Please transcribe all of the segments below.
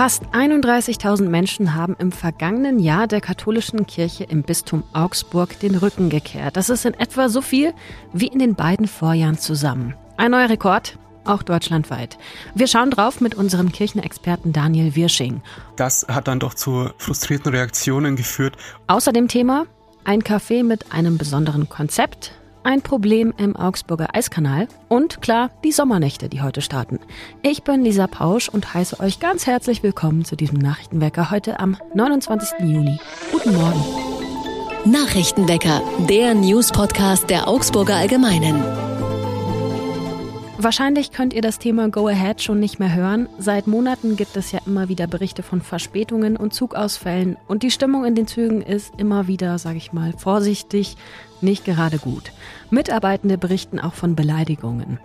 Fast 31.000 Menschen haben im vergangenen Jahr der katholischen Kirche im Bistum Augsburg den Rücken gekehrt. Das ist in etwa so viel wie in den beiden Vorjahren zusammen. Ein neuer Rekord, auch deutschlandweit. Wir schauen drauf mit unserem Kirchenexperten Daniel Wirsching. Das hat dann doch zu frustrierten Reaktionen geführt. Außerdem Thema ein Café mit einem besonderen Konzept, ein Problem im Augsburger Eiskanal und klar die Sommernächte, die heute starten. Ich bin Lisa Pausch und heiße euch ganz herzlich willkommen zu diesem Nachrichtenwecker heute am 29. Juni. Guten Morgen. Nachrichtenwecker, der News-Podcast der Augsburger Allgemeinen. Wahrscheinlich könnt ihr das Thema Go Ahead schon nicht mehr hören. Seit Monaten gibt es ja immer wieder Berichte von Verspätungen und Zugausfällen und die Stimmung in den Zügen ist immer wieder, sage ich mal, vorsichtig, nicht gerade gut. Mitarbeitende berichten auch von Beleidigungen.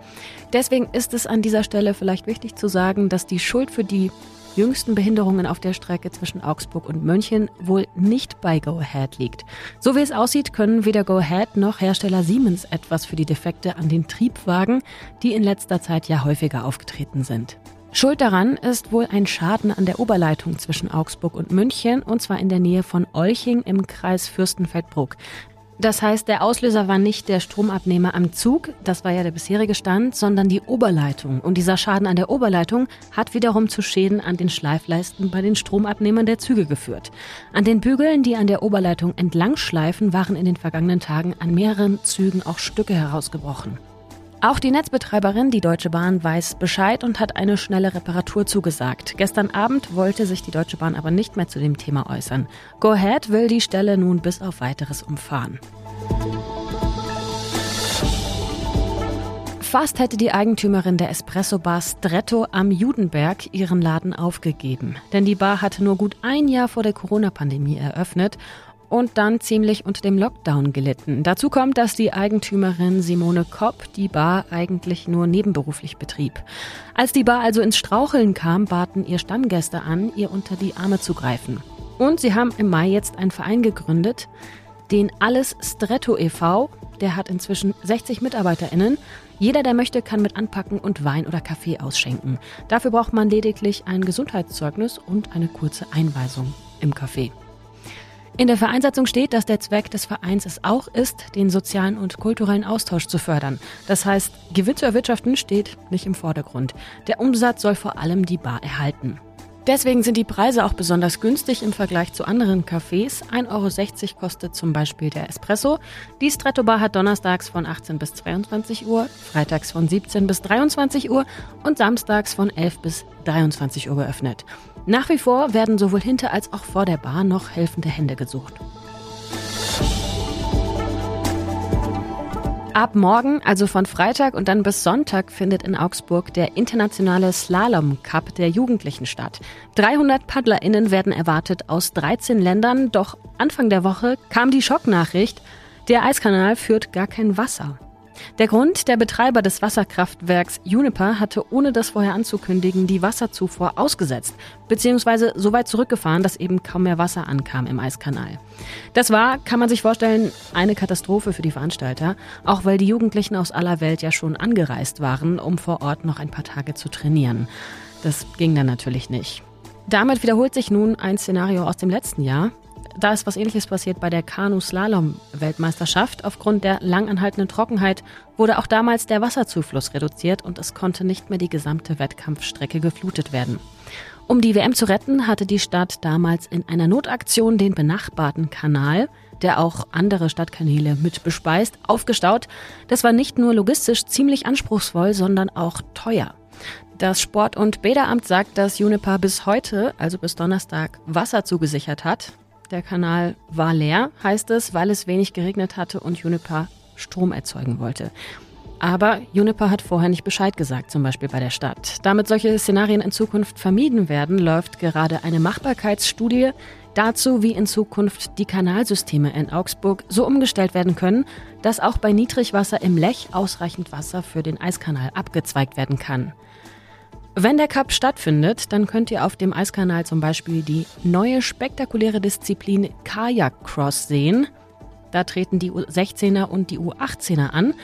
Deswegen ist es an dieser Stelle vielleicht wichtig zu sagen, dass die Schuld für die jüngsten Behinderungen auf der Strecke zwischen Augsburg und München wohl nicht bei Go Ahead liegt. So wie es aussieht, können weder Go Ahead noch Hersteller Siemens etwas für die Defekte an den Triebwagen, die in letzter Zeit ja häufiger aufgetreten sind. Schuld daran ist wohl ein Schaden an der Oberleitung zwischen Augsburg und München, und zwar in der Nähe von Olching im Kreis Fürstenfeldbruck. Das heißt, der Auslöser war nicht der Stromabnehmer am Zug, das war ja der bisherige Stand, sondern die Oberleitung. Und dieser Schaden an der Oberleitung hat wiederum zu Schäden an den Schleifleisten bei den Stromabnehmern der Züge geführt. An den Bügeln, die an der Oberleitung entlang schleifen, waren in den vergangenen Tagen an mehreren Zügen auch Stücke herausgebrochen. Auch die Netzbetreiberin, die Deutsche Bahn, weiß Bescheid und hat eine schnelle Reparatur zugesagt. Gestern Abend wollte sich die Deutsche Bahn aber nicht mehr zu dem Thema äußern. Go Ahead will die Stelle nun bis auf weiteres umfahren. Fast hätte die Eigentümerin der Espresso-Bar Stretto am Judenberg ihren Laden aufgegeben. Denn die Bar hatte nur gut ein Jahr vor der Corona-Pandemie eröffnet und dann ziemlich unter dem Lockdown gelitten. Dazu kommt, dass die Eigentümerin Simone Kopp die Bar eigentlich nur nebenberuflich betrieb. Als die Bar also ins Straucheln kam, baten ihr Stammgäste an, ihr unter die Arme zu greifen. Und sie haben im Mai jetzt einen Verein gegründet, den Alles Stretto e.V. Der hat inzwischen 60 MitarbeiterInnen. Jeder, der möchte, kann mit anpacken und Wein oder Kaffee ausschenken. Dafür braucht man lediglich ein Gesundheitszeugnis und eine kurze Einweisung im Café. In der Vereinsatzung steht, dass der Zweck des Vereins es auch ist, den sozialen und kulturellen Austausch zu fördern. Das heißt, Gewinn zu erwirtschaften steht nicht im Vordergrund. Der Umsatz soll vor allem die Bar erhalten. Deswegen sind die Preise auch besonders günstig im Vergleich zu anderen Cafés. 1,60 Euro kostet zum Beispiel der Espresso. Die Stretto Bar hat donnerstags von 18 bis 22 Uhr, freitags von 17 bis 23 Uhr und samstags von 11 bis 23 Uhr geöffnet. Nach wie vor werden sowohl hinter als auch vor der Bar noch helfende Hände gesucht. Ab morgen, also von Freitag und dann bis Sonntag, findet in Augsburg der internationale Slalom Cup der Jugendlichen statt. 300 PaddlerInnen werden erwartet aus 13 Ländern, doch Anfang der Woche kam die Schocknachricht, der Eiskanal führt gar kein Wasser. Der Grund, der Betreiber des Wasserkraftwerks Juniper hatte ohne das vorher anzukündigen die Wasserzufuhr ausgesetzt, beziehungsweise so weit zurückgefahren, dass eben kaum mehr Wasser ankam im Eiskanal. Das war, kann man sich vorstellen, eine Katastrophe für die Veranstalter, auch weil die Jugendlichen aus aller Welt ja schon angereist waren, um vor Ort noch ein paar Tage zu trainieren. Das ging dann natürlich nicht. Damit wiederholt sich nun ein Szenario aus dem letzten Jahr. Da ist was ähnliches passiert bei der Kanu-Slalom-Weltmeisterschaft. Aufgrund der langanhaltenden Trockenheit wurde auch damals der Wasserzufluss reduziert und es konnte nicht mehr die gesamte Wettkampfstrecke geflutet werden. Um die WM zu retten, hatte die Stadt damals in einer Notaktion den benachbarten Kanal, der auch andere Stadtkanäle mit bespeist, aufgestaut. Das war nicht nur logistisch ziemlich anspruchsvoll, sondern auch teuer. Das Sport- und Bäderamt sagt, dass Juniper bis heute, also bis Donnerstag, Wasser zugesichert hat. Der Kanal war leer, heißt es, weil es wenig geregnet hatte und Juniper Strom erzeugen wollte. Aber Juniper hat vorher nicht Bescheid gesagt, zum Beispiel bei der Stadt. Damit solche Szenarien in Zukunft vermieden werden, läuft gerade eine Machbarkeitsstudie dazu, wie in Zukunft die Kanalsysteme in Augsburg so umgestellt werden können, dass auch bei Niedrigwasser im Lech ausreichend Wasser für den Eiskanal abgezweigt werden kann. Wenn der Cup stattfindet, dann könnt ihr auf dem Eiskanal zum Beispiel die neue spektakuläre Disziplin Kajak Cross sehen. Da treten die U16er und die U18er an.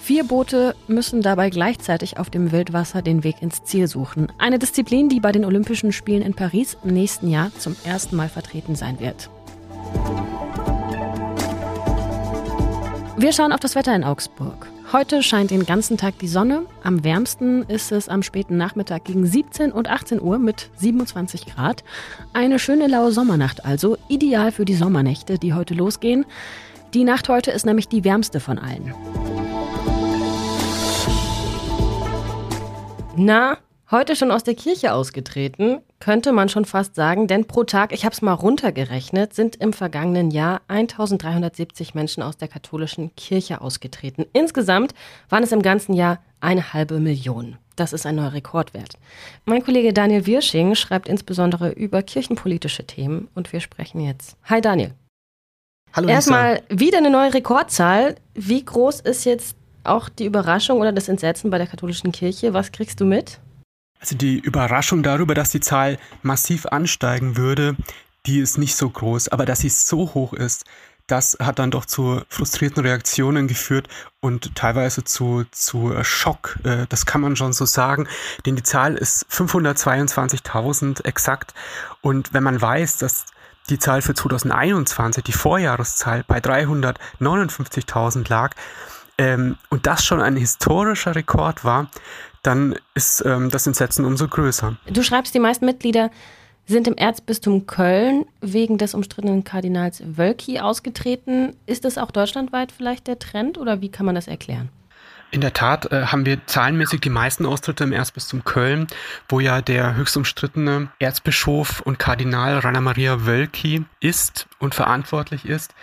Vier Boote müssen dabei gleichzeitig auf dem Wildwasser den Weg ins Ziel suchen. Eine Disziplin, die bei den Olympischen Spielen in Paris im nächsten Jahr zum ersten Mal vertreten sein wird. Wir schauen auf das Wetter in Augsburg. Heute scheint den ganzen Tag die Sonne. Am wärmsten ist es am späten Nachmittag gegen 17 und 18 Uhr mit 27 Grad. Eine schöne laue Sommernacht also, ideal für die Sommernächte, die heute losgehen. Die Nacht heute ist nämlich die wärmste von allen. Na, heute schon aus der Kirche ausgetreten, könnte man schon fast sagen, denn pro Tag, ich habe es mal runtergerechnet, sind im vergangenen Jahr 1370 Menschen aus der katholischen Kirche ausgetreten. Insgesamt waren es im ganzen Jahr eine halbe Million. Das ist ein neuer Rekordwert. Mein Kollege Daniel Wirsching schreibt insbesondere über kirchenpolitische Themen und wir sprechen jetzt. Hi Daniel. Hallo Erstmal wieder eine neue Rekordzahl. Wie groß ist jetzt auch die Überraschung oder das Entsetzen bei der katholischen Kirche. Was kriegst du mit? Also die Überraschung darüber, dass die Zahl massiv ansteigen würde, die ist nicht so groß. Aber dass sie so hoch ist, das hat dann doch zu frustrierten Reaktionen geführt und teilweise zu, zu Schock. Äh, das kann man schon so sagen, denn die Zahl ist 522.000 exakt. Und wenn man weiß, dass die Zahl für 2021, die Vorjahreszahl, bei 359.000 lag, ähm, und das schon ein historischer Rekord war, dann ist ähm, das Entsetzen umso größer. Du schreibst, die meisten Mitglieder sind im Erzbistum Köln wegen des umstrittenen Kardinals Wölki ausgetreten. Ist das auch deutschlandweit vielleicht der Trend oder wie kann man das erklären? In der Tat äh, haben wir zahlenmäßig die meisten Austritte im Erzbistum Köln, wo ja der höchst umstrittene Erzbischof und Kardinal Rainer Maria Wölki ist und verantwortlich ist.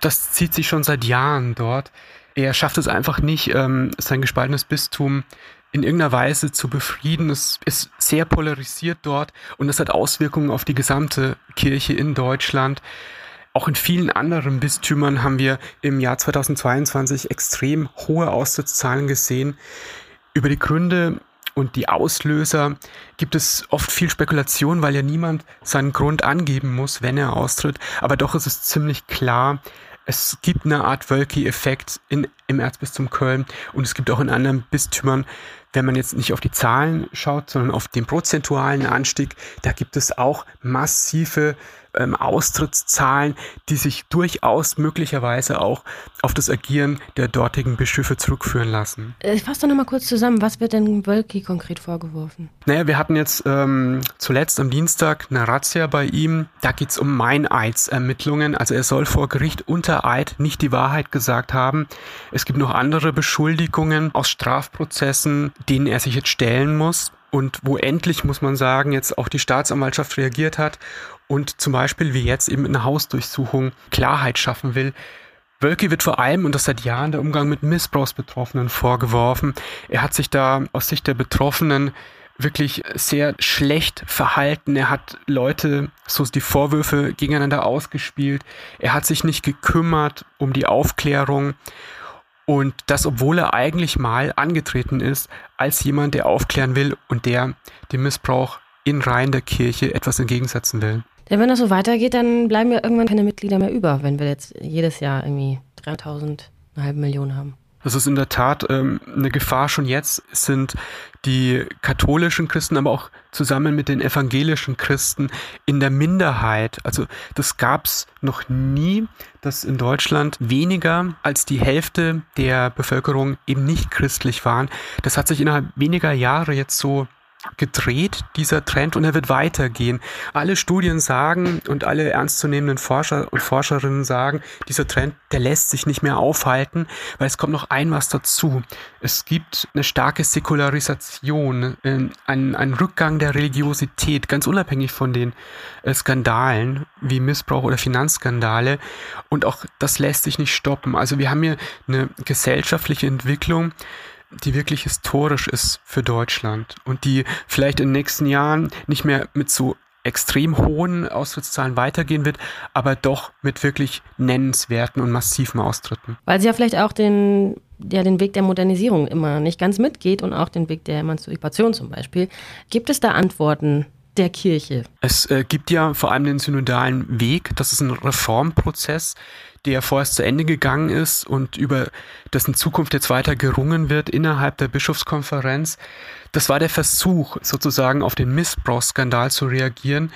Das zieht sich schon seit Jahren dort er schafft es einfach nicht, ähm, sein gespaltenes Bistum in irgendeiner Weise zu befrieden. Es ist sehr polarisiert dort und es hat Auswirkungen auf die gesamte Kirche in Deutschland. Auch in vielen anderen Bistümern haben wir im Jahr 2022 extrem hohe Austrittszahlen gesehen. Über die Gründe und die Auslöser gibt es oft viel Spekulation, weil ja niemand seinen Grund angeben muss, wenn er austritt. Aber doch ist es ziemlich klar, es gibt eine Art Wölki-Effekt im Erzbistum Köln und es gibt auch in anderen Bistümern, wenn man jetzt nicht auf die Zahlen schaut, sondern auf den prozentualen Anstieg, da gibt es auch massive ähm, Austrittszahlen, die sich durchaus möglicherweise auch auf das Agieren der dortigen Bischöfe zurückführen lassen. Ich äh, fasse doch nochmal kurz zusammen, was wird denn Wölki konkret vorgeworfen? Naja, wir hatten jetzt ähm, zuletzt am Dienstag eine Razzia bei ihm. Da geht es um Meineidsermittlungen. Also er soll vor Gericht unter Eid nicht die Wahrheit gesagt haben. Es gibt noch andere Beschuldigungen aus Strafprozessen, denen er sich jetzt stellen muss und wo endlich, muss man sagen, jetzt auch die Staatsanwaltschaft reagiert hat und zum Beispiel wie jetzt eben in einer Hausdurchsuchung Klarheit schaffen will. Wölke wird vor allem, und das seit Jahren, der Umgang mit Missbrauchsbetroffenen vorgeworfen. Er hat sich da aus Sicht der Betroffenen wirklich sehr schlecht verhalten. Er hat Leute, so die Vorwürfe gegeneinander ausgespielt. Er hat sich nicht gekümmert um die Aufklärung. Und das, obwohl er eigentlich mal angetreten ist als jemand, der aufklären will und der dem Missbrauch in Reihen der Kirche etwas entgegensetzen will. Wenn das so weitergeht, dann bleiben ja irgendwann keine Mitglieder mehr über, wenn wir jetzt jedes Jahr irgendwie 3000, eine halbe Million haben. Das ist in der Tat ähm, eine Gefahr. Schon jetzt sind die katholischen Christen, aber auch zusammen mit den evangelischen Christen in der Minderheit. Also das gab es noch nie, dass in Deutschland weniger als die Hälfte der Bevölkerung eben nicht christlich waren. Das hat sich innerhalb weniger Jahre jetzt so gedreht, dieser Trend, und er wird weitergehen. Alle Studien sagen und alle ernstzunehmenden Forscher und Forscherinnen sagen, dieser Trend, der lässt sich nicht mehr aufhalten, weil es kommt noch ein was dazu. Es gibt eine starke Säkularisation, ein, ein Rückgang der Religiosität, ganz unabhängig von den äh, Skandalen wie Missbrauch oder Finanzskandale. Und auch das lässt sich nicht stoppen. Also wir haben hier eine gesellschaftliche Entwicklung, die wirklich historisch ist für Deutschland und die vielleicht in den nächsten Jahren nicht mehr mit so extrem hohen Austrittszahlen weitergehen wird, aber doch mit wirklich nennenswerten und massiven Austritten. Weil sie ja vielleicht auch den, ja, den Weg der Modernisierung immer nicht ganz mitgeht und auch den Weg der Emanzipation zum Beispiel. Gibt es da Antworten der Kirche? Es äh, gibt ja vor allem den synodalen Weg, das ist ein Reformprozess, der vorerst zu Ende gegangen ist und über dessen Zukunft jetzt weiter gerungen wird innerhalb der Bischofskonferenz. Das war der Versuch, sozusagen auf den Missbrauchsskandal zu reagieren,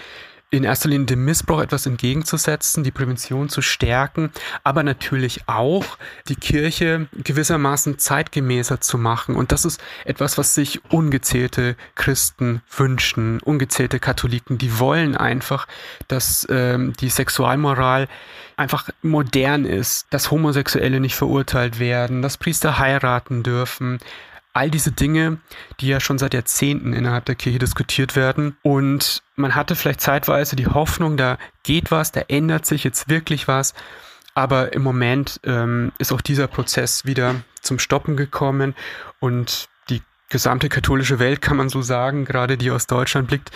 in erster Linie dem Missbrauch etwas entgegenzusetzen, die Prävention zu stärken, aber natürlich auch die Kirche gewissermaßen zeitgemäßer zu machen. Und das ist etwas, was sich ungezählte Christen wünschen, ungezählte Katholiken, die wollen einfach, dass ähm, die Sexualmoral einfach modern ist, dass Homosexuelle nicht verurteilt werden, dass Priester heiraten dürfen, all diese Dinge, die ja schon seit Jahrzehnten innerhalb der Kirche diskutiert werden. Und man hatte vielleicht zeitweise die Hoffnung, da geht was, da ändert sich jetzt wirklich was. Aber im Moment ähm, ist auch dieser Prozess wieder zum Stoppen gekommen und die gesamte katholische Welt, kann man so sagen, gerade die aus Deutschland, blickt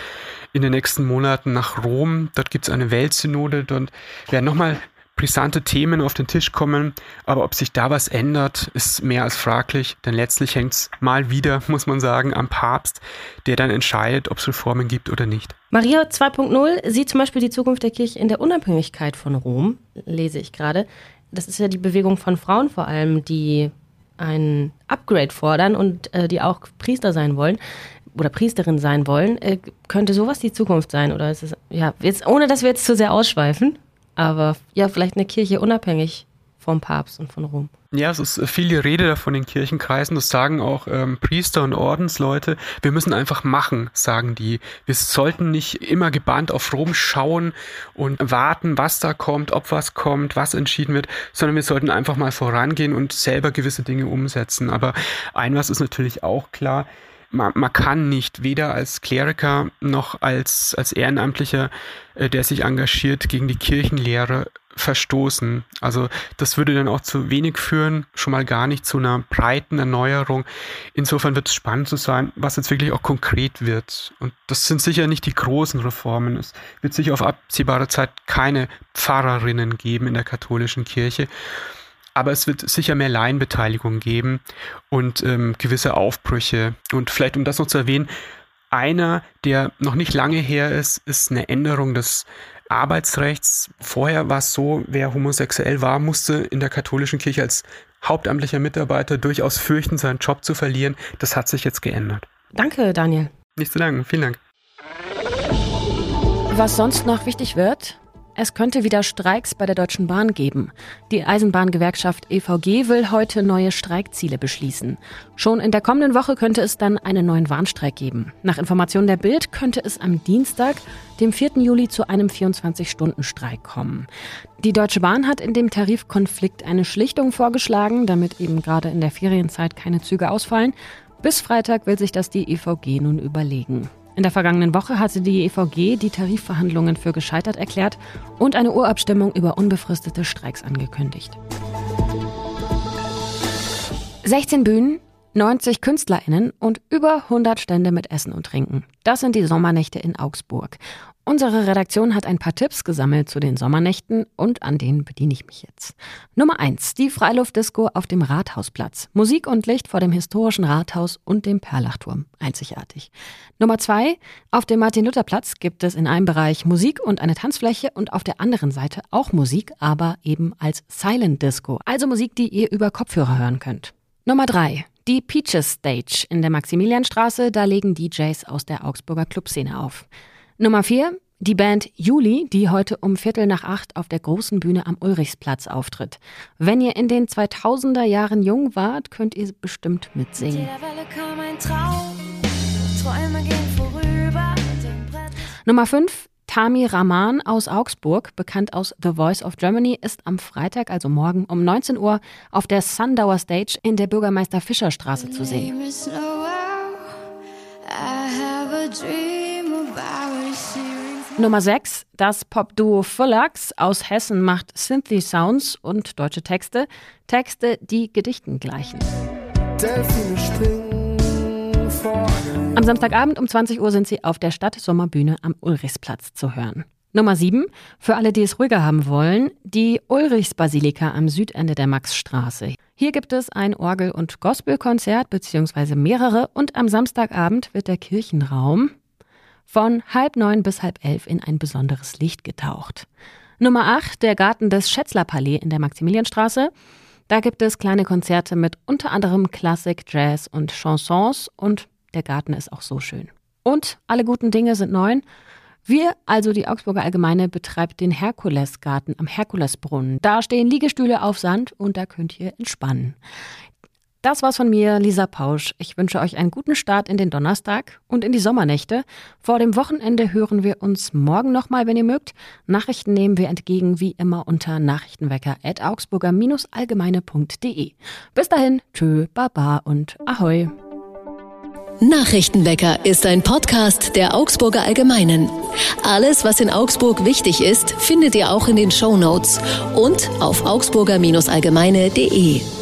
in den nächsten Monaten nach Rom. Dort gibt es eine Weltsynode. Dort werden nochmal brisante Themen auf den Tisch kommen, aber ob sich da was ändert, ist mehr als fraglich, denn letztlich hängt es mal wieder, muss man sagen, am Papst, der dann entscheidet, ob es Reformen gibt oder nicht. Maria 2.0 sieht zum Beispiel die Zukunft der Kirche in der Unabhängigkeit von Rom, lese ich gerade. Das ist ja die Bewegung von Frauen vor allem, die ein Upgrade fordern und äh, die auch Priester sein wollen oder Priesterin sein wollen. Äh, könnte sowas die Zukunft sein? Oder ist es, ja, jetzt, ohne dass wir jetzt zu sehr ausschweifen? Aber ja, vielleicht eine Kirche unabhängig vom Papst und von Rom. Ja, es ist viel die Rede davon in Kirchenkreisen. Das sagen auch ähm, Priester und Ordensleute. Wir müssen einfach machen, sagen die. Wir sollten nicht immer gebannt auf Rom schauen und warten, was da kommt, ob was kommt, was entschieden wird, sondern wir sollten einfach mal vorangehen und selber gewisse Dinge umsetzen. Aber ein was ist natürlich auch klar man, man kann nicht weder als Kleriker noch als, als Ehrenamtlicher, äh, der sich engagiert, gegen die Kirchenlehre verstoßen. Also das würde dann auch zu wenig führen, schon mal gar nicht zu einer breiten Erneuerung. Insofern wird es spannend zu sein, was jetzt wirklich auch konkret wird. Und das sind sicher nicht die großen Reformen. Es wird sicher auf absehbare Zeit keine Pfarrerinnen geben in der katholischen Kirche aber es wird sicher mehr Laienbeteiligung geben und ähm, gewisse Aufbrüche. Und vielleicht, um das noch zu erwähnen, einer, der noch nicht lange her ist, ist eine Änderung des Arbeitsrechts. Vorher war es so, wer homosexuell war, musste in der katholischen Kirche als hauptamtlicher Mitarbeiter durchaus fürchten, seinen Job zu verlieren. Das hat sich jetzt geändert. Danke, Daniel. Nicht zu danken. Vielen Dank. Was sonst noch wichtig wird, es könnte wieder Streiks bei der Deutschen Bahn geben. Die Eisenbahngewerkschaft EVG will heute neue Streikziele beschließen. Schon in der kommenden Woche könnte es dann einen neuen Warnstreik geben. Nach Informationen der Bild könnte es am Dienstag, dem 4. Juli, zu einem 24-Stunden-Streik kommen. Die Deutsche Bahn hat in dem Tarifkonflikt eine Schlichtung vorgeschlagen, damit eben gerade in der Ferienzeit keine Züge ausfallen. Bis Freitag will sich das die EVG nun überlegen. In der vergangenen Woche hatte die EVG die Tarifverhandlungen für gescheitert erklärt und eine Urabstimmung über unbefristete Streiks angekündigt. 16 Bühnen, 90 KünstlerInnen und über 100 Stände mit Essen und Trinken. Das sind die Sommernächte in Augsburg. Unsere Redaktion hat ein paar Tipps gesammelt zu den Sommernächten und an denen bediene ich mich jetzt. Nummer eins: Die Freiluftdisco auf dem Rathausplatz. Musik und Licht vor dem historischen Rathaus und dem Perlachturm. Einzigartig. Nummer zwei: Auf dem Martin-Luther-Platz gibt es in einem Bereich Musik und eine Tanzfläche und auf der anderen Seite auch Musik, aber eben als Silent Disco. Also Musik, die ihr über Kopfhörer hören könnt. Nummer drei: Die Peaches Stage in der Maximilianstraße. Da legen DJs aus der Augsburger Clubszene auf. Nummer vier, die Band Juli, die heute um Viertel nach acht auf der großen Bühne am Ulrichsplatz auftritt. Wenn ihr in den 2000er Jahren jung wart, könnt ihr bestimmt mitsingen. Nummer fünf, Tami Rahman aus Augsburg, bekannt aus The Voice of Germany, ist am Freitag, also morgen um 19 Uhr, auf der Sundauer Stage in der Bürgermeister Fischer Straße zu sehen. Nummer 6. Das Popduo Fullax aus Hessen macht Synthy Sounds und deutsche Texte. Texte, die Gedichten gleichen. Am Samstagabend um 20 Uhr sind sie auf der Stadtsommerbühne am Ulrichsplatz zu hören. Nummer 7. Für alle, die es ruhiger haben wollen, die Ulrichsbasilika am Südende der Maxstraße. Hier gibt es ein Orgel- und Gospelkonzert beziehungsweise mehrere und am Samstagabend wird der Kirchenraum von halb neun bis halb elf in ein besonderes Licht getaucht. Nummer 8, der Garten des Schätzler Palais in der Maximilianstraße. Da gibt es kleine Konzerte mit unter anderem Klassik, Jazz und Chansons und der Garten ist auch so schön. Und alle guten Dinge sind neun. Wir, also die Augsburger Allgemeine, betreibt den Herkulesgarten am Herkulesbrunnen. Da stehen Liegestühle auf Sand und da könnt ihr entspannen. Das war's von mir, Lisa Pausch. Ich wünsche euch einen guten Start in den Donnerstag und in die Sommernächte. Vor dem Wochenende hören wir uns morgen nochmal, wenn ihr mögt. Nachrichten nehmen wir entgegen wie immer unter nachrichtenwecker.augsburger-allgemeine.de. Bis dahin, tschö, baba und ahoi. Nachrichtenwecker ist ein Podcast der Augsburger Allgemeinen. Alles, was in Augsburg wichtig ist, findet ihr auch in den Show Notes und auf augsburger-allgemeine.de.